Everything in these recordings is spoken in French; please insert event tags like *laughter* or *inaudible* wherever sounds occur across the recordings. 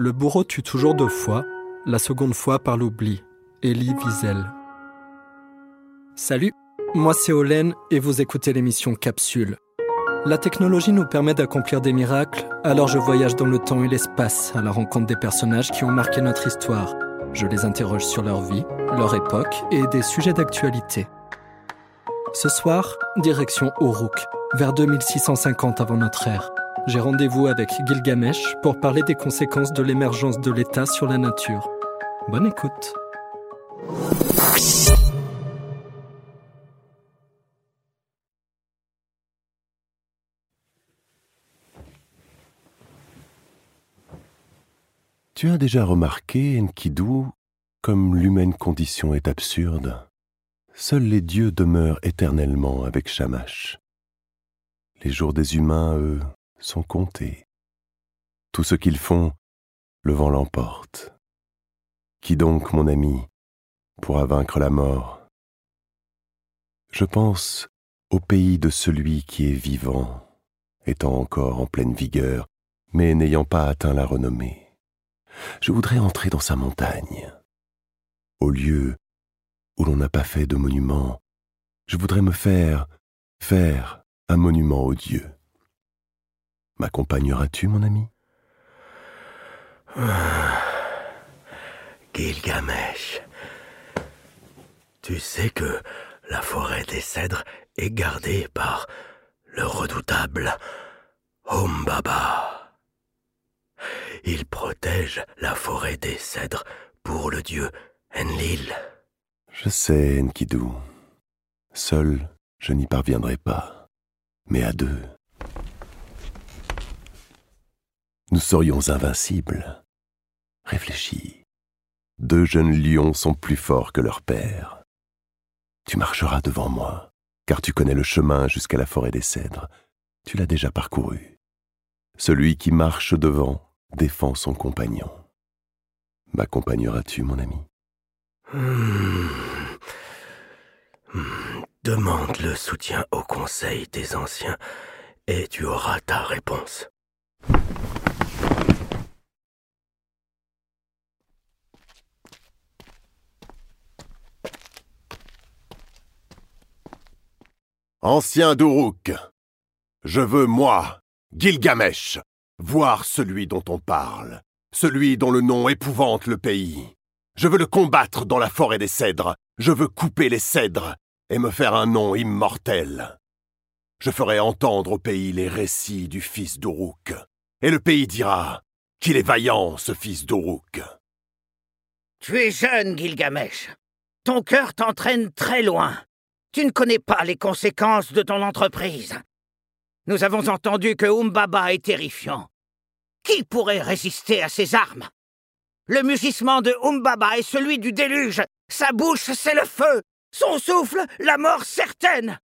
Le bourreau tue toujours deux fois, la seconde fois par l'oubli. Elie Wiesel. Salut, moi c'est Olen et vous écoutez l'émission Capsule. La technologie nous permet d'accomplir des miracles, alors je voyage dans le temps et l'espace à la rencontre des personnages qui ont marqué notre histoire. Je les interroge sur leur vie, leur époque et des sujets d'actualité. Ce soir, direction Uruk, vers 2650 avant notre ère. J'ai rendez-vous avec Gilgamesh pour parler des conséquences de l'émergence de l'État sur la nature. Bonne écoute. Tu as déjà remarqué, Enkidu, comme l'humaine condition est absurde Seuls les dieux demeurent éternellement avec Shamash. Les jours des humains, eux, sont comptés. Tout ce qu'ils font, le vent l'emporte. Qui donc, mon ami, pourra vaincre la mort? Je pense au pays de celui qui est vivant, étant encore en pleine vigueur, mais n'ayant pas atteint la renommée. Je voudrais entrer dans sa montagne, au lieu où l'on n'a pas fait de monument. Je voudrais me faire faire un monument aux dieux. M'accompagneras-tu, mon ami? *sighs* Gilgamesh, tu sais que la forêt des cèdres est gardée par le redoutable Humbaba. Il protège la forêt des cèdres pour le dieu Enlil. Je sais, Enkidu. Seul, je n'y parviendrai pas. Mais à deux, nous serions invincibles. Réfléchis. Deux jeunes lions sont plus forts que leur père. Tu marcheras devant moi, car tu connais le chemin jusqu'à la forêt des cèdres. Tu l'as déjà parcouru. Celui qui marche devant défend son compagnon. M'accompagneras-tu, mon ami? Demande le soutien au conseil des anciens et tu auras ta réponse. Ancien d'Uruk, je veux, moi, Gilgamesh, voir celui dont on parle, celui dont le nom épouvante le pays. Je veux le combattre dans la forêt des cèdres, je veux couper les cèdres et me faire un nom immortel. Je ferai entendre au pays les récits du fils d'Uruk, et le pays dira qu'il est vaillant, ce fils d'Uruk. Tu es jeune, Gilgamesh. Ton cœur t'entraîne très loin. Tu ne connais pas les conséquences de ton entreprise. Nous avons entendu que Umbaba est terrifiant. Qui pourrait résister à ses armes? Le mugissement de Umbaba est celui du déluge. Sa bouche, c'est le feu. Son souffle, la mort certaine.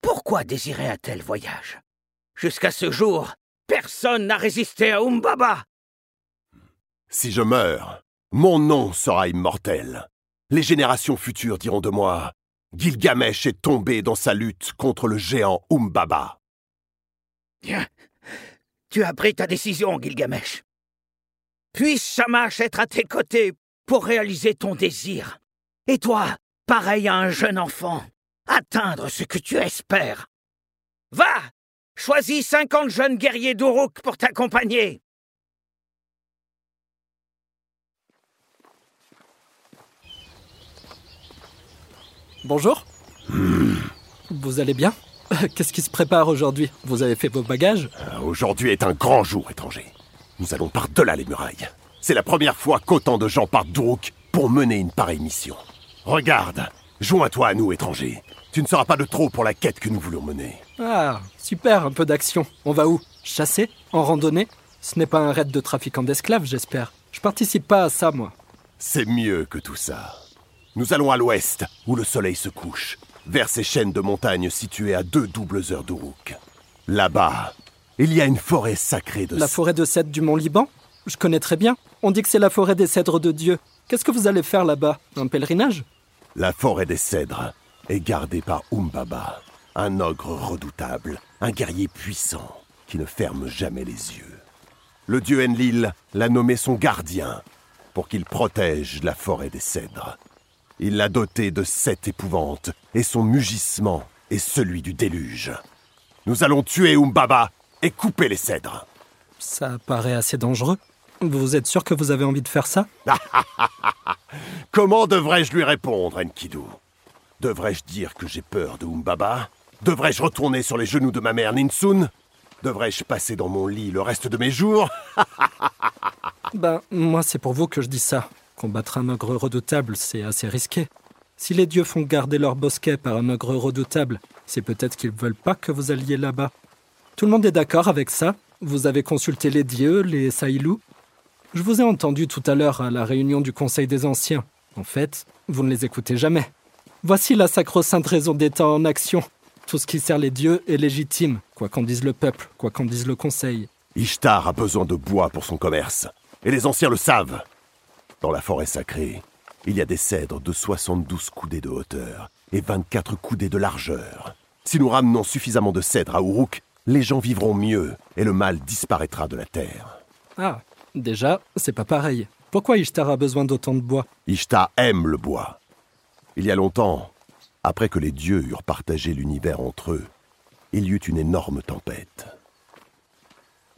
Pourquoi désirer un tel voyage? Jusqu'à ce jour, personne n'a résisté à Umbaba. Si je meurs, mon nom sera immortel. Les générations futures diront de moi Gilgamesh est tombé dans sa lutte contre le géant Umbaba. Tu as pris ta décision, Gilgamesh. Puisse Shamash être à tes côtés pour réaliser ton désir. Et toi, pareil à un jeune enfant, atteindre ce que tu espères. Va Choisis cinquante jeunes guerriers d'Uruk pour t'accompagner. Bonjour. Vous allez bien? *laughs* Qu'est-ce qui se prépare aujourd'hui? Vous avez fait vos bagages? Euh, Aujourd'hui est un grand jour, étranger. Nous allons par-delà les murailles. C'est la première fois qu'autant de gens partent d'Uruk pour mener une pareille mission. Regarde, joins-toi à nous, étranger. Tu ne seras pas de trop pour la quête que nous voulons mener. Ah, super, un peu d'action. On va où? Chasser? En randonnée? Ce n'est pas un raid de trafiquants d'esclaves, j'espère. Je participe pas à ça, moi. C'est mieux que tout ça. Nous allons à l'ouest, où le soleil se couche, vers ces chaînes de montagnes situées à deux doubles heures d'Uruk. Là-bas, il y a une forêt sacrée de La forêt de cèdres du Mont Liban Je connais très bien. On dit que c'est la forêt des cèdres de Dieu. Qu'est-ce que vous allez faire là-bas? Un pèlerinage? La forêt des cèdres est gardée par Umbaba, un ogre redoutable, un guerrier puissant qui ne ferme jamais les yeux. Le dieu Enlil l'a nommé son gardien pour qu'il protège la forêt des cèdres. Il l'a doté de sept épouvantes et son mugissement est celui du déluge. Nous allons tuer Umbaba et couper les cèdres. Ça paraît assez dangereux. Vous êtes sûr que vous avez envie de faire ça? *laughs* Comment devrais-je lui répondre, Enkidu? Devrais-je dire que j'ai peur de Umbaba? Devrais-je retourner sur les genoux de ma mère Ninsun? Devrais-je passer dans mon lit le reste de mes jours? *laughs* Ben, moi, c'est pour vous que je dis ça. Combattre un ogre redoutable, c'est assez risqué. Si les dieux font garder leur bosquet par un ogre redoutable, c'est peut-être qu'ils veulent pas que vous alliez là-bas. Tout le monde est d'accord avec ça Vous avez consulté les dieux, les Saïlous Je vous ai entendu tout à l'heure à la réunion du Conseil des Anciens. En fait, vous ne les écoutez jamais. Voici la sacro-sainte raison d'État en action. Tout ce qui sert les dieux est légitime, quoi qu'en dise le peuple, quoi qu'en dise le Conseil. Ishtar a besoin de bois pour son commerce, et les anciens le savent. Dans la forêt sacrée, il y a des cèdres de 72 coudées de hauteur et 24 coudées de largeur. Si nous ramenons suffisamment de cèdres à Uruk, les gens vivront mieux et le mal disparaîtra de la terre. Ah, déjà, c'est pas pareil. Pourquoi Ishtar a besoin d'autant de bois? Ishtar aime le bois. Il y a longtemps, après que les dieux eurent partagé l'univers entre eux, il y eut une énorme tempête.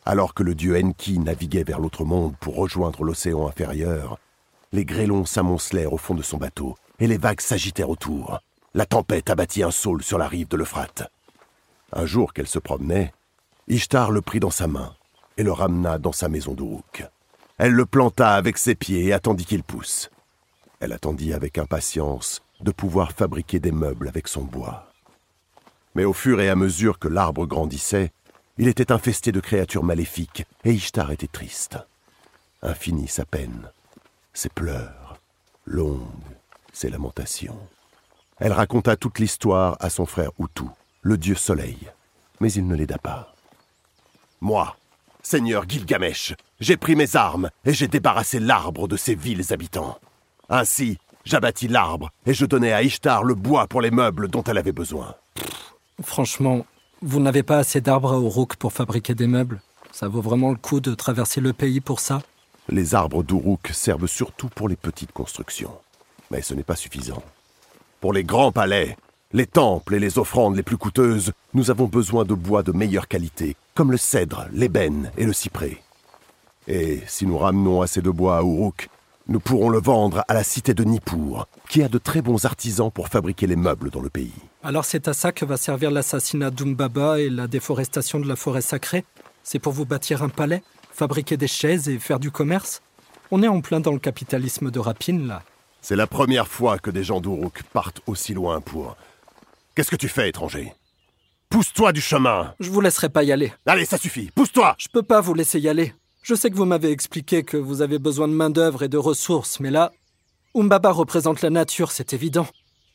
Alors que le dieu Enki naviguait vers l'autre monde pour rejoindre l'océan inférieur, les grêlons s'amoncelèrent au fond de son bateau et les vagues s'agitèrent autour. La tempête abattit un saule sur la rive de l'Euphrate. Un jour qu'elle se promenait, Ishtar le prit dans sa main et le ramena dans sa maison d'Uruk. Elle le planta avec ses pieds et attendit qu'il pousse. Elle attendit avec impatience de pouvoir fabriquer des meubles avec son bois. Mais au fur et à mesure que l'arbre grandissait, il était infesté de créatures maléfiques et Ishtar était triste. Infinie sa peine, ses pleurs, longues ses lamentations. Elle raconta toute l'histoire à son frère Utu, le dieu soleil, mais il ne l'aida pas. Moi, Seigneur Gilgamesh, j'ai pris mes armes et j'ai débarrassé l'arbre de ses vils habitants. Ainsi, j'abattis l'arbre et je donnai à Ishtar le bois pour les meubles dont elle avait besoin. Franchement, vous n'avez pas assez d'arbres à Uruk pour fabriquer des meubles? Ça vaut vraiment le coup de traverser le pays pour ça? Les arbres d'Uruk servent surtout pour les petites constructions. Mais ce n'est pas suffisant. Pour les grands palais, les temples et les offrandes les plus coûteuses, nous avons besoin de bois de meilleure qualité, comme le cèdre, l'ébène et le cyprès. Et si nous ramenons assez de bois à Uruk, nous pourrons le vendre à la cité de Nippur, qui a de très bons artisans pour fabriquer les meubles dans le pays. Alors c'est à ça que va servir l'assassinat d'Umbaba et la déforestation de la forêt sacrée? C'est pour vous bâtir un palais, fabriquer des chaises et faire du commerce On est en plein dans le capitalisme de rapine, là. C'est la première fois que des gens d'Uruk partent aussi loin pour... Qu'est-ce que tu fais, étranger? Pousse-toi du chemin Je vous laisserai pas y aller. Allez, ça suffit, pousse-toi Je peux pas vous laisser y aller. Je sais que vous m'avez expliqué que vous avez besoin de main-d'œuvre et de ressources, mais là, Umbaba représente la nature, c'est évident.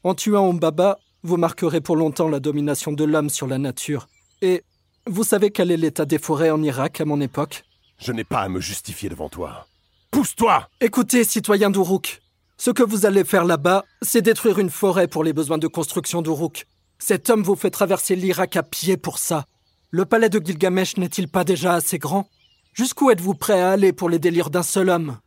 En tuant Umbaba, vous marquerez pour longtemps la domination de l'homme sur la nature. Et vous savez quel est l'état des forêts en Irak à mon époque? Je n'ai pas à me justifier devant toi. Pousse-toi Écoutez, citoyen d'Uruk, ce que vous allez faire là-bas, c'est détruire une forêt pour les besoins de construction d'Uruk. Cet homme vous fait traverser l'Irak à pied pour ça. Le palais de Gilgamesh n'est-il pas déjà assez grand? Jusqu'où êtes-vous prêt à aller pour les délires d'un seul homme?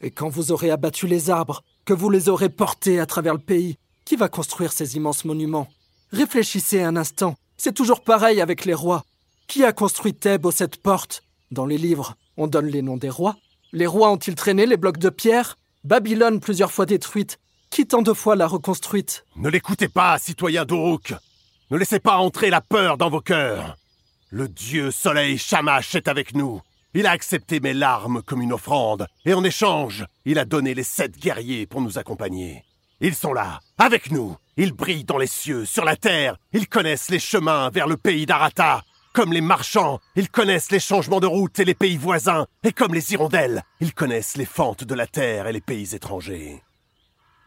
Et quand vous aurez abattu les arbres, que vous les aurez portés à travers le pays, qui va construire ces immenses monuments? Réfléchissez un instant. C'est toujours pareil avec les rois. Qui a construit Thèbes aux sept portes? Dans les livres, on donne les noms des rois. Les rois ont-ils traîné les blocs de pierre? Babylone plusieurs fois détruite. Qui tant de fois l'a reconstruite? Ne l'écoutez pas, citoyen d'Uruk Ne laissez pas entrer la peur dans vos cœurs Le dieu soleil Shamash est avec nous il a accepté mes larmes comme une offrande, et en échange, il a donné les sept guerriers pour nous accompagner. Ils sont là, avec nous. Ils brillent dans les cieux, sur la terre. Ils connaissent les chemins vers le pays d'Arata. Comme les marchands, ils connaissent les changements de route et les pays voisins. Et comme les hirondelles, ils connaissent les fentes de la terre et les pays étrangers.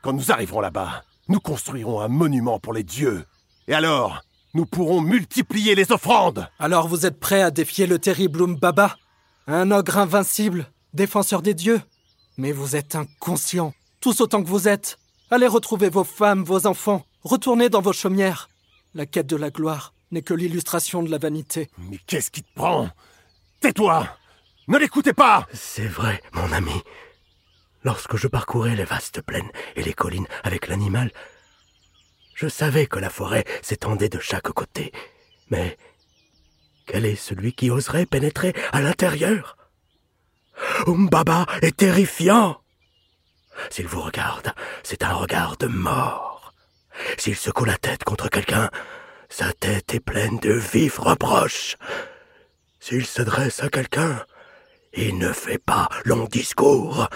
Quand nous arriverons là-bas, nous construirons un monument pour les dieux. Et alors, nous pourrons multiplier les offrandes. Alors vous êtes prêt à défier le terrible Umbaba? Un ogre invincible, défenseur des dieux? Mais vous êtes inconscient, tous autant que vous êtes. Allez retrouver vos femmes, vos enfants, retournez dans vos chaumières. La quête de la gloire n'est que l'illustration de la vanité. Mais qu'est-ce qui te prend? Tais-toi Ne l'écoutez pas C'est vrai, mon ami. Lorsque je parcourais les vastes plaines et les collines avec l'animal, je savais que la forêt s'étendait de chaque côté. Mais quel est celui qui oserait pénétrer à l'intérieur? Umbaba est terrifiant. S'il vous regarde, c'est un regard de mort. S'il secoue la tête contre quelqu'un, sa tête est pleine de vifs reproches. S'il se dresse à quelqu'un, il ne fait pas long discours.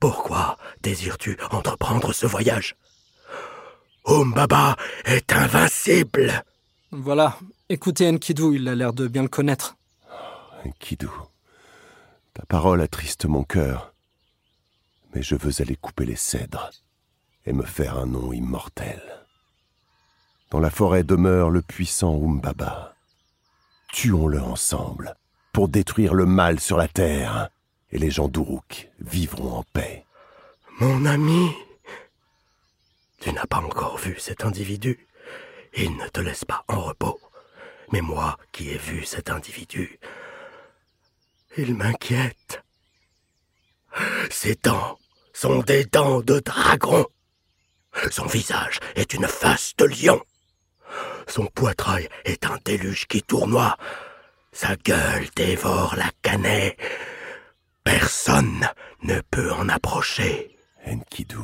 Pourquoi désires-tu entreprendre ce voyage? Umbaba est invincible. Voilà, écoutez Enkidu, il a l'air de bien le connaître. Enkidu, ta parole attriste mon cœur, mais je veux aller couper les cèdres et me faire un nom immortel. Dans la forêt demeure le puissant Umbaba. Tuons-le ensemble pour détruire le mal sur la terre, et les gens d'Uruk vivront en paix. Mon ami, tu n'as pas encore vu cet individu. Il ne te laisse pas en repos. Mais moi qui ai vu cet individu, il m'inquiète. Ses dents sont des dents de dragon. Son visage est une face de lion. Son poitrail est un déluge qui tournoie. Sa gueule dévore la canaie. Personne ne peut en approcher. Enkidu,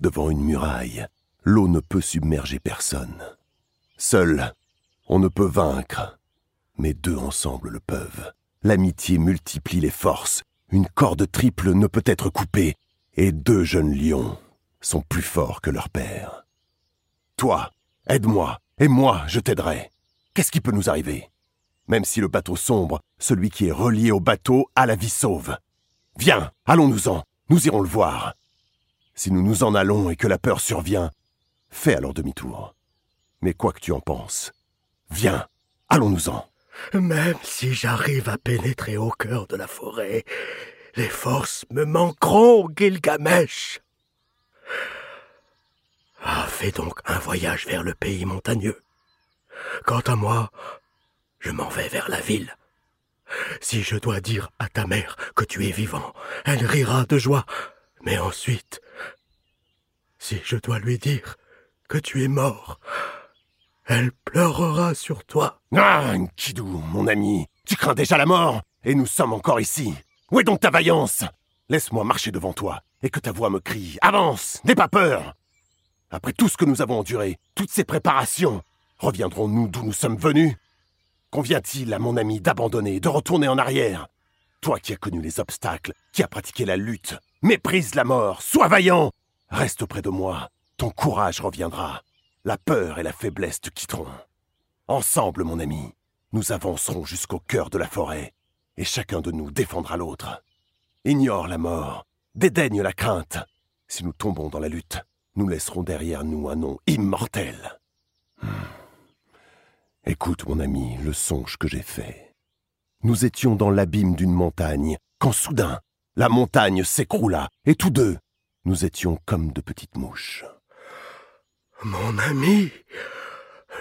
devant une muraille, l'eau ne peut submerger personne. Seul, on ne peut vaincre, mais deux ensemble le peuvent. L'amitié multiplie les forces, une corde triple ne peut être coupée, et deux jeunes lions sont plus forts que leur père. Toi, aide-moi, et moi, je t'aiderai. Qu'est-ce qui peut nous arriver? Même si le bateau sombre, celui qui est relié au bateau a la vie sauve. Viens, allons-nous-en, nous irons le voir. Si nous nous en allons et que la peur survient, fais alors demi-tour. Mais quoi que tu en penses, viens, allons-nous-en. Même si j'arrive à pénétrer au cœur de la forêt, les forces me manqueront, Gilgamesh. Ah, fais donc un voyage vers le pays montagneux. Quant à moi, je m'en vais vers la ville. Si je dois dire à ta mère que tu es vivant, elle rira de joie. Mais ensuite, si je dois lui dire que tu es mort, elle pleurera sur toi. Ah, Nkidou, mon ami, tu crains déjà la mort, et nous sommes encore ici. Où est donc ta vaillance? Laisse-moi marcher devant toi, et que ta voix me crie Avance, n'aie pas peur Après tout ce que nous avons enduré, toutes ces préparations, reviendrons-nous d'où nous sommes venus? Convient-il à mon ami d'abandonner, de retourner en arrière? Toi qui as connu les obstacles, qui as pratiqué la lutte, méprise la mort, sois vaillant Reste auprès de moi, ton courage reviendra. La peur et la faiblesse te quitteront. Ensemble, mon ami, nous avancerons jusqu'au cœur de la forêt, et chacun de nous défendra l'autre. Ignore la mort, dédaigne la crainte. Si nous tombons dans la lutte, nous laisserons derrière nous un nom immortel. Hmm. Écoute, mon ami, le songe que j'ai fait. Nous étions dans l'abîme d'une montagne, quand soudain, la montagne s'écroula, et tous deux, nous étions comme de petites mouches. Mon ami,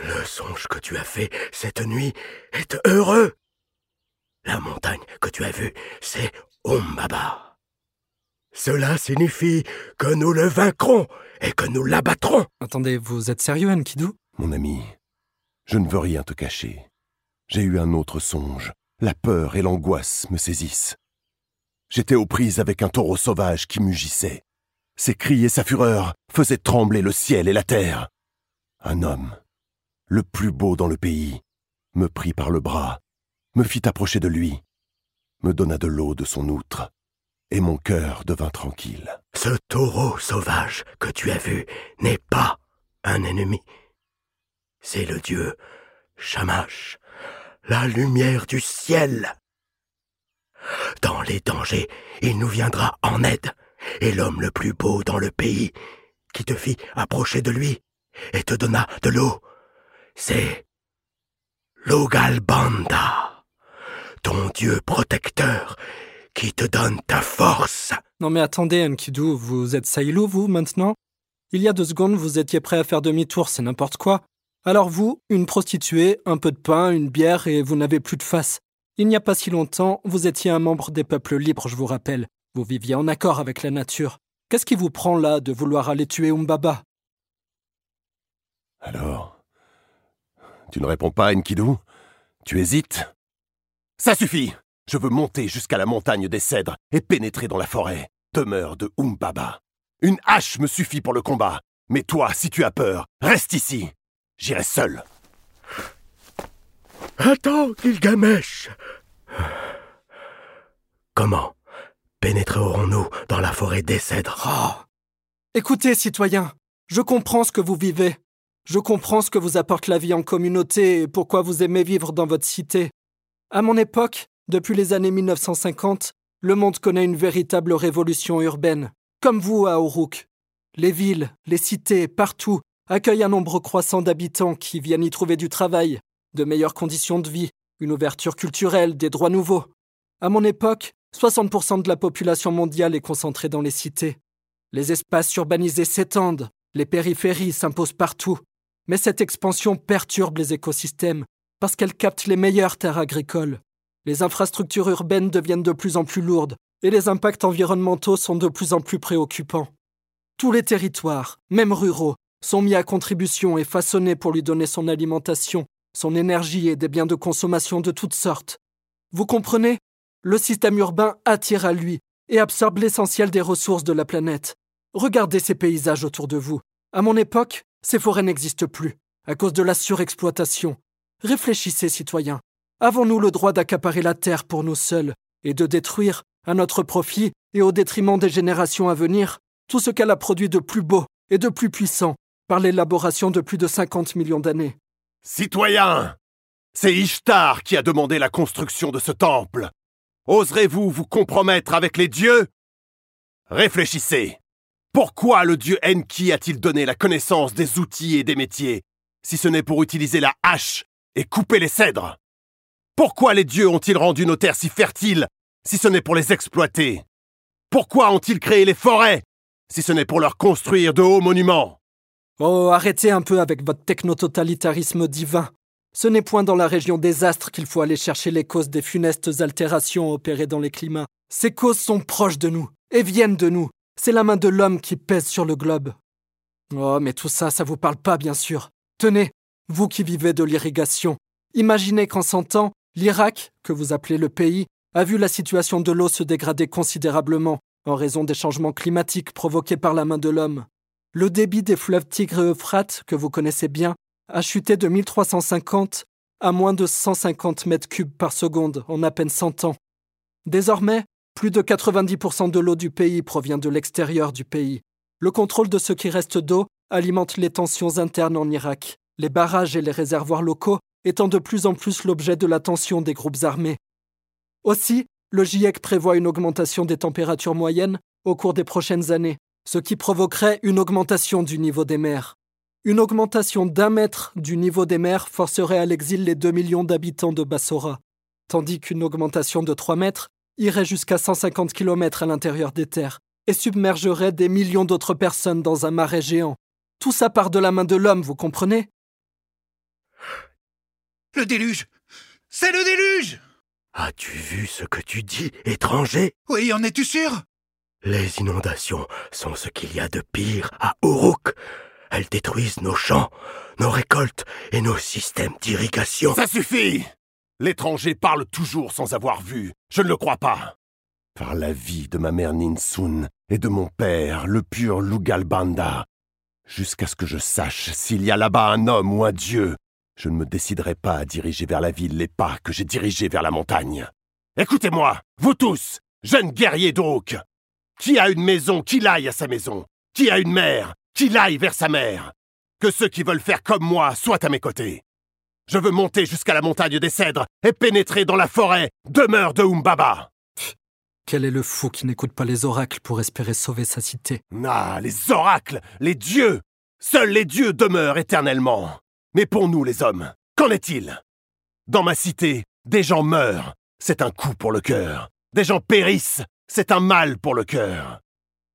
le songe que tu as fait cette nuit est heureux. La montagne que tu as vue, c'est Umbaba. Cela signifie que nous le vaincrons et que nous l'abattrons. Attendez, vous êtes sérieux, Enkidu Mon ami, je ne veux rien te cacher. J'ai eu un autre songe. La peur et l'angoisse me saisissent. J'étais aux prises avec un taureau sauvage qui mugissait. Ses cris et sa fureur faisaient trembler le ciel et la terre. Un homme, le plus beau dans le pays, me prit par le bras, me fit approcher de lui, me donna de l'eau de son outre, et mon cœur devint tranquille. Ce taureau sauvage que tu as vu n'est pas un ennemi. C'est le dieu Shamash, la lumière du ciel. Dans les dangers, il nous viendra en aide et l'homme le plus beau dans le pays, qui te fit approcher de lui et te donna de l'eau, c'est Logalbanda, ton dieu protecteur, qui te donne ta force. Non mais attendez, Enkidu, vous êtes Sailou, vous, maintenant? Il y a deux secondes, vous étiez prêt à faire demi-tour, c'est n'importe quoi. Alors vous, une prostituée, un peu de pain, une bière, et vous n'avez plus de face. Il n'y a pas si longtemps, vous étiez un membre des peuples libres, je vous rappelle. Vous viviez en accord avec la nature. Qu'est-ce qui vous prend là de vouloir aller tuer Umbaba? Alors Tu ne réponds pas, Enkidu? Tu hésites? Ça suffit Je veux monter jusqu'à la montagne des cèdres et pénétrer dans la forêt, demeure de Umbaba. Une hache me suffit pour le combat, mais toi, si tu as peur, reste ici. J'irai seul. Attends, Gilgamesh Comment pénétrerons-nous dans la forêt des cèdres? Oh. Écoutez, citoyens, je comprends ce que vous vivez. Je comprends ce que vous apporte la vie en communauté et pourquoi vous aimez vivre dans votre cité. À mon époque, depuis les années 1950, le monde connaît une véritable révolution urbaine, comme vous à Uruk. Les villes, les cités, partout, accueillent un nombre croissant d'habitants qui viennent y trouver du travail, de meilleures conditions de vie, une ouverture culturelle, des droits nouveaux. À mon époque, 60% de la population mondiale est concentrée dans les cités. Les espaces urbanisés s'étendent, les périphéries s'imposent partout. Mais cette expansion perturbe les écosystèmes parce qu'elle capte les meilleures terres agricoles. Les infrastructures urbaines deviennent de plus en plus lourdes et les impacts environnementaux sont de plus en plus préoccupants. Tous les territoires, même ruraux, sont mis à contribution et façonnés pour lui donner son alimentation, son énergie et des biens de consommation de toutes sortes. Vous comprenez? Le système urbain attire à lui et absorbe l'essentiel des ressources de la planète. Regardez ces paysages autour de vous. À mon époque, ces forêts n'existent plus, à cause de la surexploitation. Réfléchissez, citoyens. Avons-nous le droit d'accaparer la terre pour nous seuls et de détruire, à notre profit et au détriment des générations à venir, tout ce qu'elle a produit de plus beau et de plus puissant par l'élaboration de plus de 50 millions d'années? Citoyens C'est Ishtar qui a demandé la construction de ce temple. Oserez-vous vous compromettre avec les dieux? Réfléchissez. Pourquoi le dieu Enki a-t-il donné la connaissance des outils et des métiers, si ce n'est pour utiliser la hache et couper les cèdres? Pourquoi les dieux ont-ils rendu nos terres si fertiles, si ce n'est pour les exploiter? Pourquoi ont-ils créé les forêts, si ce n'est pour leur construire de hauts monuments? Oh, arrêtez un peu avec votre technototalitarisme divin. Ce n'est point dans la région des astres qu'il faut aller chercher les causes des funestes altérations opérées dans les climats. Ces causes sont proches de nous et viennent de nous. C'est la main de l'homme qui pèse sur le globe. Oh, mais tout ça, ça vous parle pas, bien sûr. Tenez, vous qui vivez de l'irrigation, imaginez qu'en cent ans, l'Irak, que vous appelez le pays, a vu la situation de l'eau se dégrader considérablement en raison des changements climatiques provoqués par la main de l'homme. Le débit des fleuves Tigre et Euphrate, que vous connaissez bien, a chuté de 1350 à moins de 150 mètres cubes par seconde en à peine 100 ans. Désormais, plus de 90% de l'eau du pays provient de l'extérieur du pays. Le contrôle de ce qui reste d'eau alimente les tensions internes en Irak, les barrages et les réservoirs locaux étant de plus en plus l'objet de l'attention des groupes armés. Aussi, le GIEC prévoit une augmentation des températures moyennes au cours des prochaines années, ce qui provoquerait une augmentation du niveau des mers. Une augmentation d'un mètre du niveau des mers forcerait à l'exil les 2 millions d'habitants de Bassora, tandis qu'une augmentation de 3 mètres irait jusqu'à 150 km à l'intérieur des terres et submergerait des millions d'autres personnes dans un marais géant. Tout ça part de la main de l'homme, vous comprenez? Le déluge C'est le déluge As-tu vu ce que tu dis, étranger? Oui, en es-tu sûr? Les inondations sont ce qu'il y a de pire à Uruk. Elles détruisent nos champs, nos récoltes et nos systèmes d'irrigation. Ça suffit L'étranger parle toujours sans avoir vu. Je ne le crois pas. Par la vie de ma mère Ninsun et de mon père, le pur Lugalbanda, jusqu'à ce que je sache s'il y a là-bas un homme ou un dieu, je ne me déciderai pas à diriger vers la ville les pas que j'ai dirigés vers la montagne. Écoutez-moi, vous tous, jeunes guerriers d'Uruk qui a une maison, qu'il aille à sa maison. Qui a une mère, qu'il aille vers sa mère. Que ceux qui veulent faire comme moi soient à mes côtés. Je veux monter jusqu'à la montagne des cèdres et pénétrer dans la forêt, demeure de Umbaba. Quel est le fou qui n'écoute pas les oracles pour espérer sauver sa cité? Ah, les oracles, les dieux Seuls les dieux demeurent éternellement. Mais pour nous, les hommes, qu'en est-il? Dans ma cité, des gens meurent. C'est un coup pour le cœur. Des gens périssent. C'est un mal pour le cœur.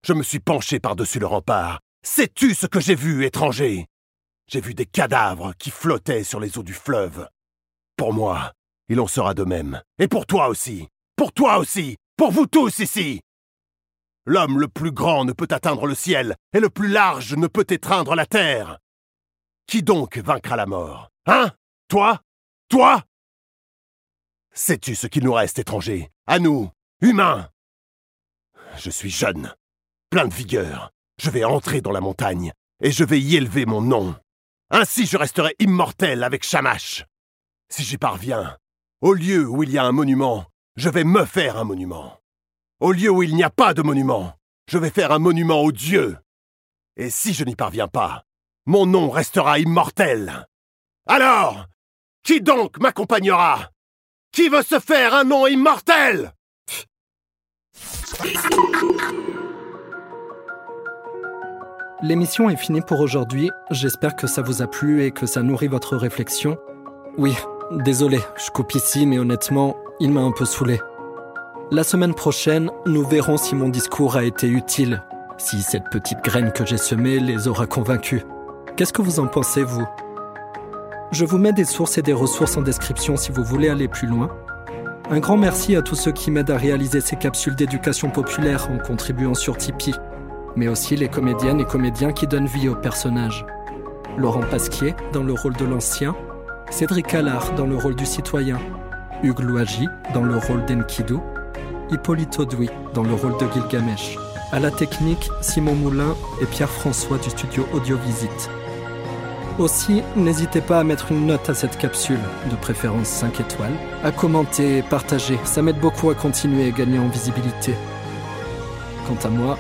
Je me suis penché par-dessus le rempart. Sais-tu ce que j'ai vu, étranger? J'ai vu des cadavres qui flottaient sur les eaux du fleuve. Pour moi, Il en sera de même. Et pour toi aussi. Pour toi aussi. Pour vous tous ici. L'homme le plus grand ne peut atteindre le ciel, et le plus large ne peut étreindre la terre. Qui donc vaincra la mort Hein? Toi? Toi? Sais-tu ce qu'il nous reste, étranger À nous, humains Je suis jeune, plein de vigueur. Je vais entrer dans la montagne, et je vais y élever mon nom. Ainsi je resterai immortel avec Shamash. Si j'y parviens, au lieu où il y a un monument, je vais me faire un monument. Au lieu où il n'y a pas de monument, je vais faire un monument aux dieux. Et si je n'y parviens pas, mon nom restera immortel. Alors, qui donc m'accompagnera? Qui veut se faire un nom immortel? L'émission est finie pour aujourd'hui. J'espère que ça vous a plu et que ça nourrit votre réflexion. Oui, désolé, je coupe ici, mais honnêtement, il m'a un peu saoulé. La semaine prochaine, nous verrons si mon discours a été utile, si cette petite graine que j'ai semée les aura convaincus. Qu'est-ce que vous en pensez, vous? Je vous mets des sources et des ressources en description si vous voulez aller plus loin. Un grand merci à tous ceux qui m'aident à réaliser ces capsules d'éducation populaire en contribuant sur Tipeee mais aussi les comédiennes et comédiens qui donnent vie aux personnages. Laurent Pasquier dans le rôle de l'ancien, Cédric Allard dans le rôle du citoyen, Hugues Louagie dans le rôle d'Enkidu, Hippolyte Audouy dans le rôle de Gilgamesh. À la technique, Simon Moulin et Pierre-François du studio Audiovisite. Aussi, n'hésitez pas à mettre une note à cette capsule, de préférence 5 étoiles, à commenter et partager, ça m'aide beaucoup à continuer et gagner en visibilité. Quant à moi,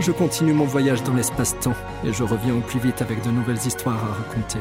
je continue mon voyage dans l'espace-temps et je reviens au plus vite avec de nouvelles histoires à raconter.